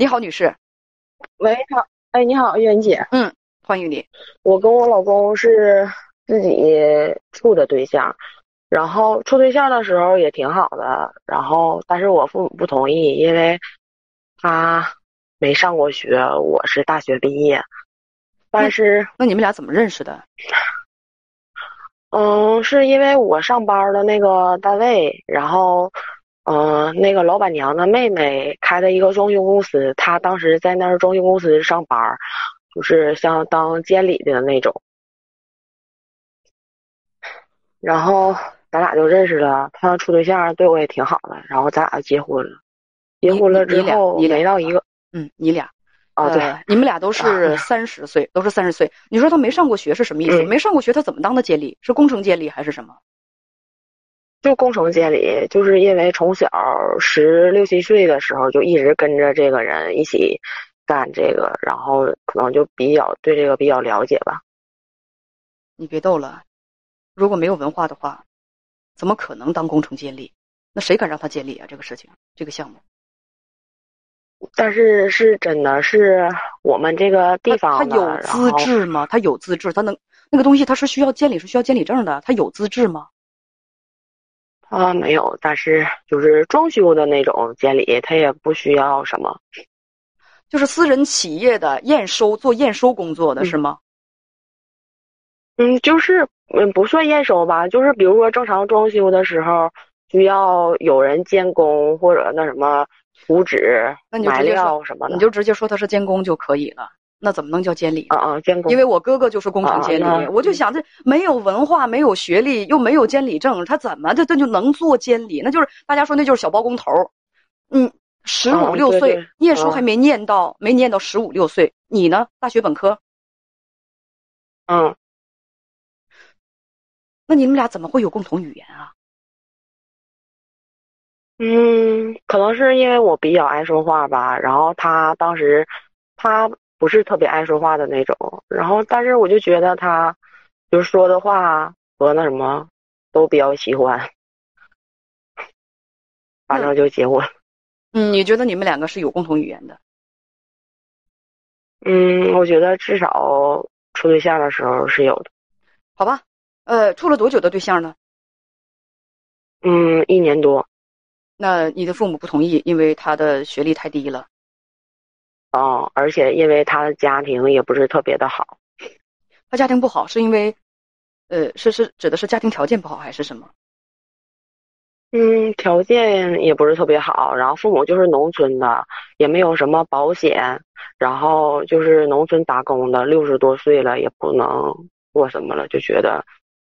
你好，女士。喂，好，哎，你好，袁姐。嗯，欢迎你。我跟我老公是自己处的对象，然后处对象的时候也挺好的，然后但是我父母不同意，因为他没上过学，我是大学毕业。但是那你们俩怎么认识的？嗯，是因为我上班的那个单位，然后。嗯，那个老板娘的妹妹开的一个装修公司，她当时在那儿装修公司上班，就是像当监理的那种。然后咱俩就认识了，他处对象对我也挺好的，然后咱俩就结婚了。结婚了之后，没到一个，嗯，你俩，啊对，你们俩都是三十岁，都是三十岁。你说他没上过学是什么意思？没上过学他怎么当的监理？是工程监理还是什么？就工程监理，就是因为从小十六七岁的时候就一直跟着这个人一起干这个，然后可能就比较对这个比较了解吧。你别逗了，如果没有文化的话，怎么可能当工程监理？那谁敢让他监理啊？这个事情，这个项目。但是是真的是我们这个地方，他有资质吗？他有资质，他能那个东西他是需要监理，是需要监理证的，他有资质吗？啊，没有，但是就是装修的那种监理，他也不需要什么，就是私人企业的验收做验收工作的是吗？嗯，就是嗯不算验收吧，就是比如说正常装修的时候需要有人监工或者那什么图纸、买料什么的，你就直接说他是监工就可以了。那怎么能叫监理？啊啊，监工。因为我哥哥就是工程监理，我就想这没有文化、没有学历，又没有监理证，他怎么他他就能做监理？那就是大家说那就是小包工头。嗯，十五六岁念书还没念到，没念到十五六岁。你呢？大学本科。嗯。那你们俩怎么会有共同语言啊？嗯，可能是因为我比较爱说话吧，然后他当时他。不是特别爱说话的那种，然后但是我就觉得他，就是说的话和那什么，都比较喜欢，反正就结婚。嗯，你觉得你们两个是有共同语言的？嗯，我觉得至少处对象的时候是有的。好吧，呃，处了多久的对象呢？嗯，一年多。那你的父母不同意，因为他的学历太低了。哦，而且因为他的家庭也不是特别的好，他家庭不好是因为，呃，是是指的是家庭条件不好还是什么？嗯，条件也不是特别好，然后父母就是农村的，也没有什么保险，然后就是农村打工的，六十多岁了也不能做什么了，就觉得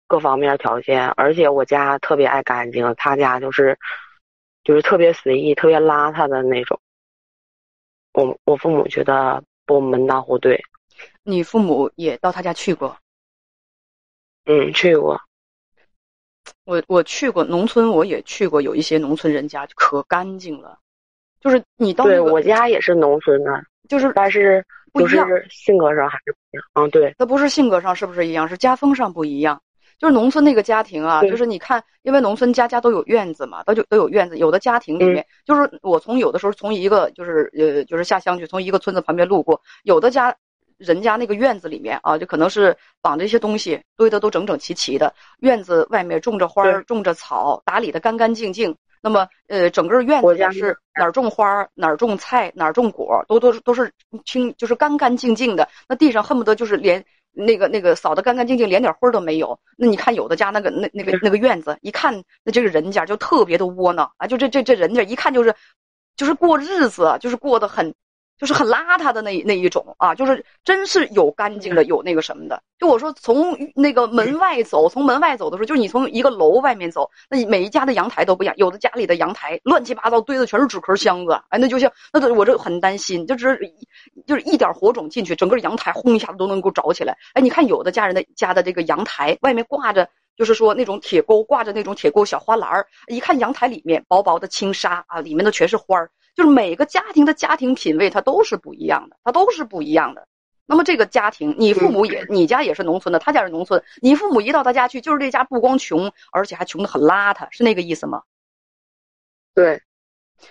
各方面条件，而且我家特别爱干净，他家就是就是特别随意、特别邋遢的那种。我我父母觉得不门当户对，你父母也到他家去过？嗯，去过。我我去过农村，我也去过，有一些农村人家可干净了。就是你到对我家也是农村的，就是但是就是性格上还是不一样。嗯，对，那不是性格上是不是一样？是家风上不一样。就是农村那个家庭啊，就是你看，因为农村家家都有院子嘛，都就都有院子。有的家庭里面，就是我从有的时候从一个就是呃就是下乡去，从一个村子旁边路过，有的家人家那个院子里面啊，就可能是绑着一些东西堆的都整整齐齐的，院子外面种着花儿，种着草，打理的干干净净。那么呃，整个院子是哪儿种花儿哪儿种菜哪儿种果，都都是都是清就是干干净净的。那地上恨不得就是连。那个那个扫得干干净净，连点灰都没有。那你看有的家那个那那个那个院子，一看那这个人家就特别的窝囊啊！就这这这人家一看就是，就是过日子，就是过得很，就是很邋遢的那那一种啊，就是真是有干净的，有那个什么的。就我说从那个门外走，从门外走的时候，就是你从一个楼外面走，那每一家的阳台都不一样，有的家里的阳台乱七八糟堆的全是纸壳箱子，哎，那就像那都我这很担心，就是就是一点火种进去，整个阳台轰一下子都能够着起来。哎，你看有的家人的家的这个阳台外面挂着，就是说那种铁钩，挂着那种铁钩小花篮儿，一看阳台里面薄薄的轻纱啊，里面的全是花儿。就是每个家庭的家庭品味，它都是不一样的，它都是不一样的。那么这个家庭，你父母也，你家也是农村的，他家是农村，你父母一到他家去，就是这家不光穷，而且还穷的很邋遢，是那个意思吗？对，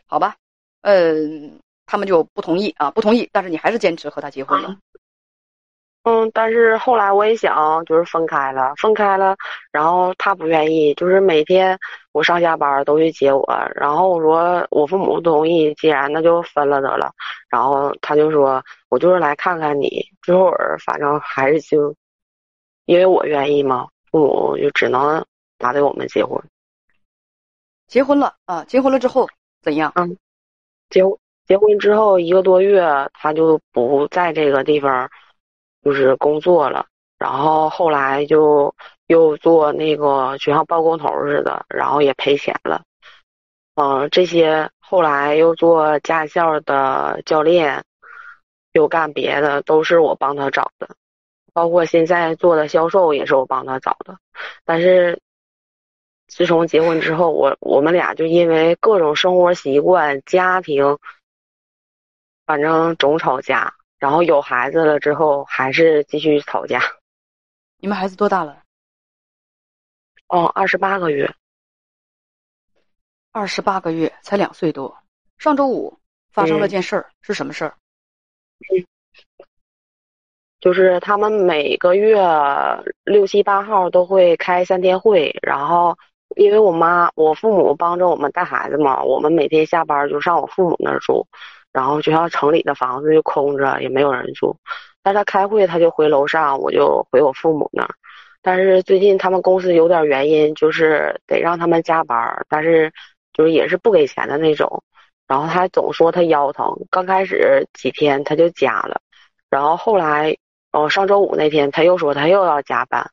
好吧，嗯，他们就不同意啊，不同意，但是你还是坚持和他结婚了。嗯，但是后来我也想，就是分开了，分开了，然后他不愿意，就是每天我上下班都去接我，然后我说我父母不同意，既然那就分了得了，然后他就说我就是来看看你，最后反正还是就，因为我愿意嘛，父母就只能答对我们结婚，结婚了啊，结婚了之后怎样？嗯，结结婚之后一个多月，他就不在这个地方。就是工作了，然后后来就又做那个学校包工头似的，然后也赔钱了。嗯，这些后来又做驾校的教练，又干别的，都是我帮他找的。包括现在做的销售也是我帮他找的。但是自从结婚之后，我我们俩就因为各种生活习惯、家庭，反正总吵架。然后有孩子了之后，还是继续吵架。你们孩子多大了？哦，二十八个月。二十八个月，才两岁多。上周五发生了件事儿，是什么事儿？嗯，就是他们每个月六七八号都会开三天会，然后因为我妈、我父母帮着我们带孩子嘛，我们每天下班就上我父母那儿住。然后学校城里的房子就空着，也没有人住。但他开会，他就回楼上，我就回我父母那儿。但是最近他们公司有点原因，就是得让他们加班，但是就是也是不给钱的那种。然后他总说他腰疼，刚开始几天他就加了，然后后来哦上周五那天他又说他又要加班。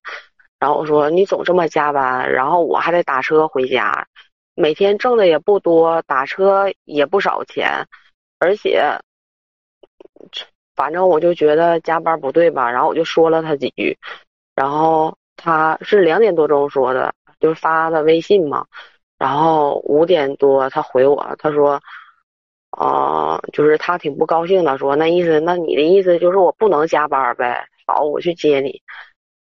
然后我说你总这么加班，然后我还得打车回家，每天挣的也不多，打车也不少钱。而且，反正我就觉得加班不对吧，然后我就说了他几句，然后他是两点多钟说的，就是发的微信嘛，然后五点多他回我，他说，啊，就是他挺不高兴的，说那意思，那你的意思就是我不能加班呗？好，我去接你，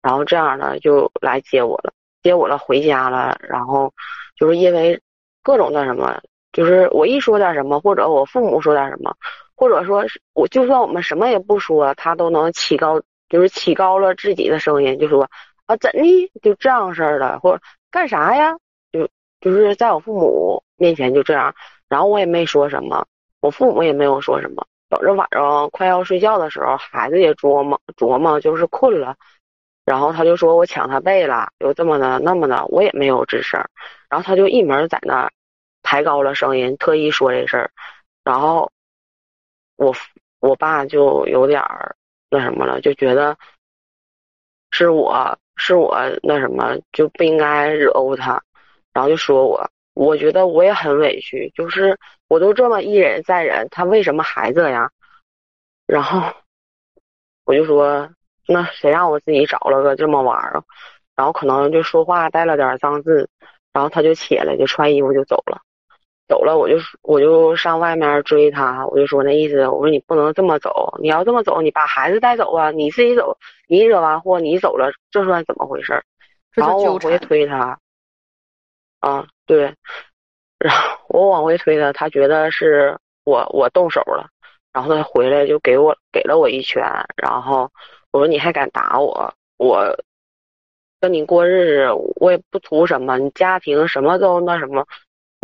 然后这样呢就来接我了，接我了回家了，然后就是因为各种那什么。就是我一说点什么，或者我父母说点什么，或者说是我就算我们什么也不说，他都能起高，就是起高了自己的声音，就说啊怎的就这样式儿的，或者干啥呀，就就是在我父母面前就这样，然后我也没说什么，我父母也没有说什么。等着晚上快要睡觉的时候，孩子也琢磨琢磨，就是困了，然后他就说我抢他被了，又这么的那么的，我也没有吱声，然后他就一门在那。抬高了声音，特意说这事儿，然后我我爸就有点儿那什么了，就觉得是我是我那什么就不应该惹乎他，然后就说我，我觉得我也很委屈，就是我都这么一忍再忍，他为什么还这样？然后我就说，那谁让我自己找了个这么玩意儿？然后可能就说话带了点脏字，然后他就起来就穿衣服就走了。走了，我就我就上外面追他，我就说那意思，我说你不能这么走，你要这么走，你把孩子带走啊，你自己走，你惹完祸，你走了，这算怎么回事？然后我往回推他，啊，对，然后我往回推他，他觉得是我我动手了，然后他回来就给我给了我一拳，然后我说你还敢打我，我跟你过日子，我也不图什么，你家庭什么都那什么。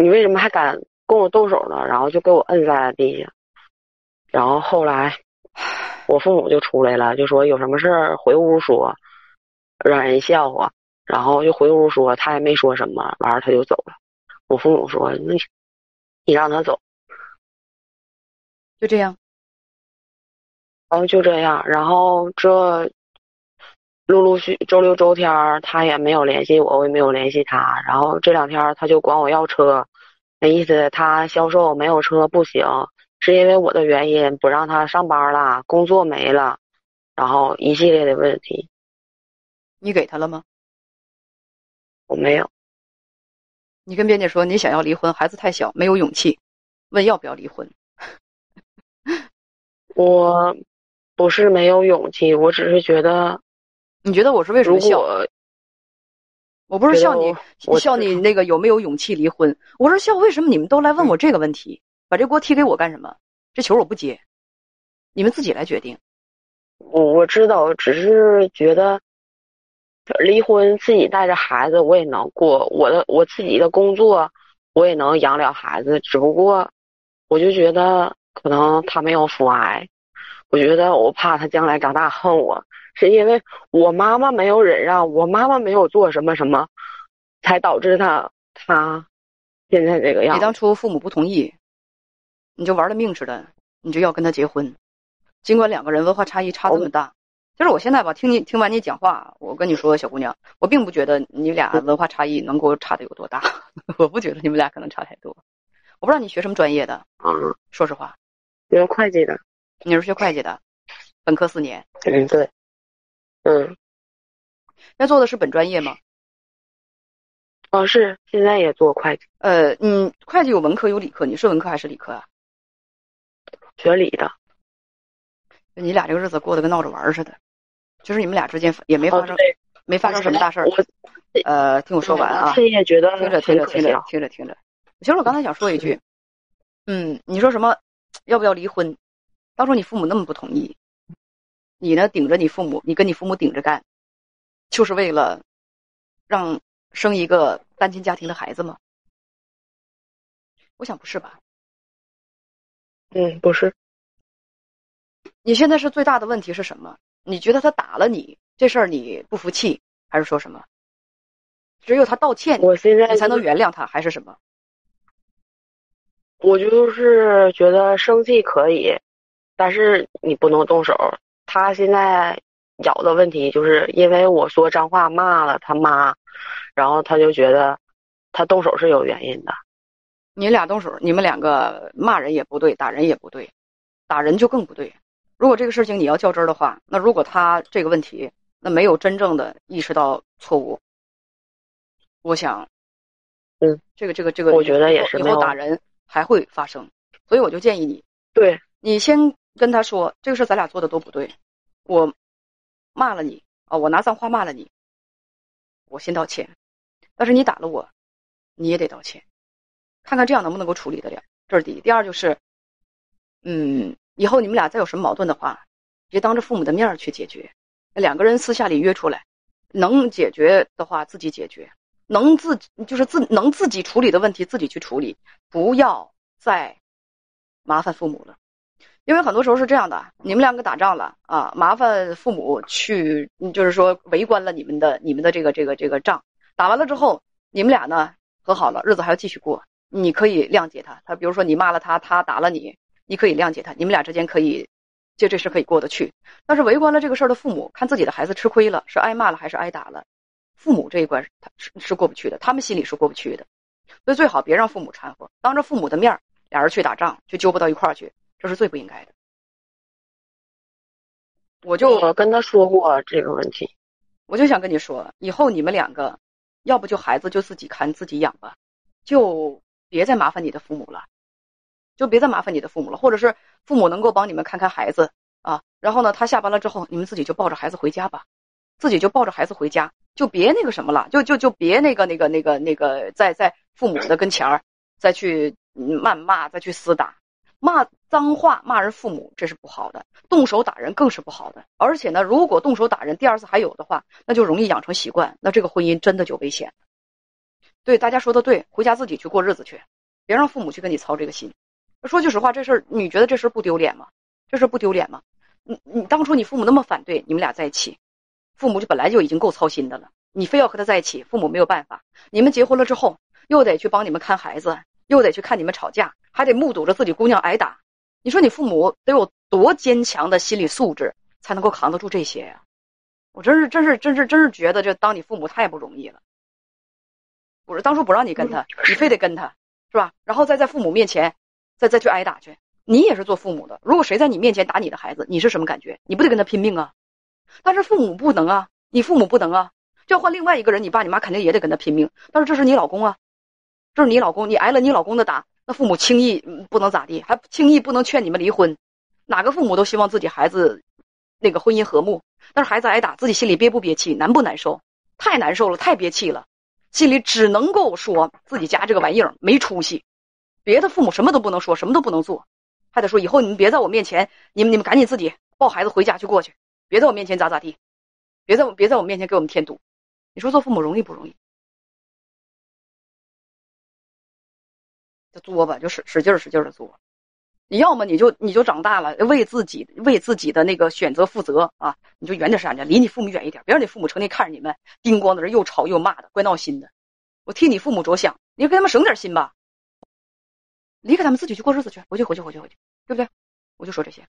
你为什么还敢跟我动手呢？然后就给我摁在了地下，然后后来我父母就出来了，就说有什么事儿回屋说，让人笑话。然后就回屋说，他也没说什么，完了他就走了。我父母说，那你你让他走，就这样。然后就这样，然后这陆陆续周六周天儿他也没有联系我，我也没有联系他。然后这两天他就管我要车，那意思他销售没有车不行，是因为我的原因不让他上班了，工作没了，然后一系列的问题。你给他了吗？我没有。你跟编辑说你想要离婚，孩子太小，没有勇气，问要不要离婚。我不是没有勇气，我只是觉得，你觉得我是为什么笑？我不是笑你，我笑你那个有没有勇气离婚？我是笑为什么你们都来问我这个问题，把这锅踢给我干什么？这球我不接，你们自己来决定。我我知道，只是觉得。离婚，自己带着孩子我也能过，我的我自己的工作我也能养了孩子，只不过我就觉得可能他没有父爱，我觉得我怕他将来长大恨我，是因为我妈妈没有忍让，我妈妈没有做什么什么，才导致他他现在这个样。你当初父母不同意，你就玩了命似的，你就要跟他结婚，尽管两个人文化差异差这么大。就是我现在吧，听你听完你讲话，我跟你说，小姑娘，我并不觉得你俩文化差异能够差的有多大，我不觉得你们俩可能差太多。我不知道你学什么专业的啊？说实话，学会计的。你是学会计的，本科四年。嗯，对。嗯。那做的是本专业吗？哦，是，现在也做会计。呃，嗯，会计有文科有理科，你是文科还是理科啊？学理的。你俩这个日子过得跟闹着玩似的。就是你们俩之间也没发生，没发生什么大事儿。呃，听我说完啊。也觉得听着听着听着听着听着。其实我刚才想说一句，嗯，你说什么？要不要离婚？当初你父母那么不同意，你呢顶着你父母，你跟你父母顶着干，就是为了让生一个单亲家庭的孩子吗？我想不是吧。嗯，不是。你现在是最大的问题是什么？你觉得他打了你这事儿你不服气，还是说什么？只有他道歉，我现在你才能原谅他，还是什么？我就是觉得生气可以，但是你不能动手。他现在咬的问题就是因为我说脏话骂了他妈，然后他就觉得他动手是有原因的。你俩动手，你们两个骂人也不对，打人也不对，打人就更不对。如果这个事情你要较真儿的话，那如果他这个问题那没有真正的意识到错误，我想，嗯，这个这个这个，我觉得也是以后打人还会发生，所以我就建议你，对你先跟他说这个事咱俩做的都不对，我骂了你啊，我拿脏话骂了你，我先道歉，但是你打了我，你也得道歉，看看这样能不能够处理得了，这是第一。第二就是，嗯。以后你们俩再有什么矛盾的话，别当着父母的面去解决，两个人私下里约出来，能解决的话自己解决，能自就是自能自己处理的问题自己去处理，不要再麻烦父母了。因为很多时候是这样的，你们两个打仗了啊，麻烦父母去，就是说围观了你们的你们的这个这个这个仗，打完了之后，你们俩呢和好了，日子还要继续过，你可以谅解他。他比如说你骂了他，他打了你。你可以谅解他，你们俩之间可以，就这事可以过得去。但是围观了这个事儿的父母，看自己的孩子吃亏了，是挨骂了还是挨打了，父母这一关他是是过不去的，他们心里是过不去的。所以最好别让父母掺和，当着父母的面儿俩人去打仗，就揪不到一块儿去，这是最不应该的。我就跟他说过这个问题，我就想跟你说，以后你们两个，要不就孩子就自己看自己养吧，就别再麻烦你的父母了。就别再麻烦你的父母了，或者是父母能够帮你们看看孩子啊。然后呢，他下班了之后，你们自己就抱着孩子回家吧，自己就抱着孩子回家，就别那个什么了，就就就别那个那个那个那个在在父母的跟前儿再去谩骂，再去厮打，骂脏话骂人父母，这是不好的，动手打人更是不好的。而且呢，如果动手打人第二次还有的话，那就容易养成习惯，那这个婚姻真的就危险。对，大家说的对，回家自己去过日子去，别让父母去跟你操这个心。说句实话，这事儿你觉得这事儿不丢脸吗？这事儿不丢脸吗？你你当初你父母那么反对你们俩在一起，父母就本来就已经够操心的了，你非要和他在一起，父母没有办法。你们结婚了之后，又得去帮你们看孩子，又得去看你们吵架，还得目睹着自己姑娘挨打。你说你父母得有多坚强的心理素质才能够扛得住这些呀？我真是真是真是真是觉得这当你父母太不容易了。我说当初不让你跟他，你非得跟他，是吧？然后再在父母面前，再再去挨打去。你也是做父母的，如果谁在你面前打你的孩子，你是什么感觉？你不得跟他拼命啊？但是父母不能啊，你父母不能啊，就要换另外一个人，你爸你妈肯定也得跟他拼命。但是这是你老公啊，就是你老公，你挨了你老公的打，那父母轻易不能咋地，还轻易不能劝你们离婚。哪个父母都希望自己孩子那个婚姻和睦，但是孩子挨打，自己心里憋不憋气？难不难受？太难受了，太憋气了，心里只能够说自己家这个玩意儿没出息，别的父母什么都不能说，什么都不能做，还得说以后你们别在我面前，你们你们赶紧自己抱孩子回家去过去。别在我面前咋咋地，别在我别在我面前给我们添堵，你说做父母容易不容易？就作吧，就使使劲使劲的作。你要么你就你就长大了，为自己为自己的那个选择负责啊！你就远点闪着，离你父母远一点，别让你父母成天看着你们叮咣在这又吵又骂的，怪闹心的。我替你父母着想，你就给他们省点心吧。离开他们自己去过日子去，回去回去回去回去，对不对？我就说这些。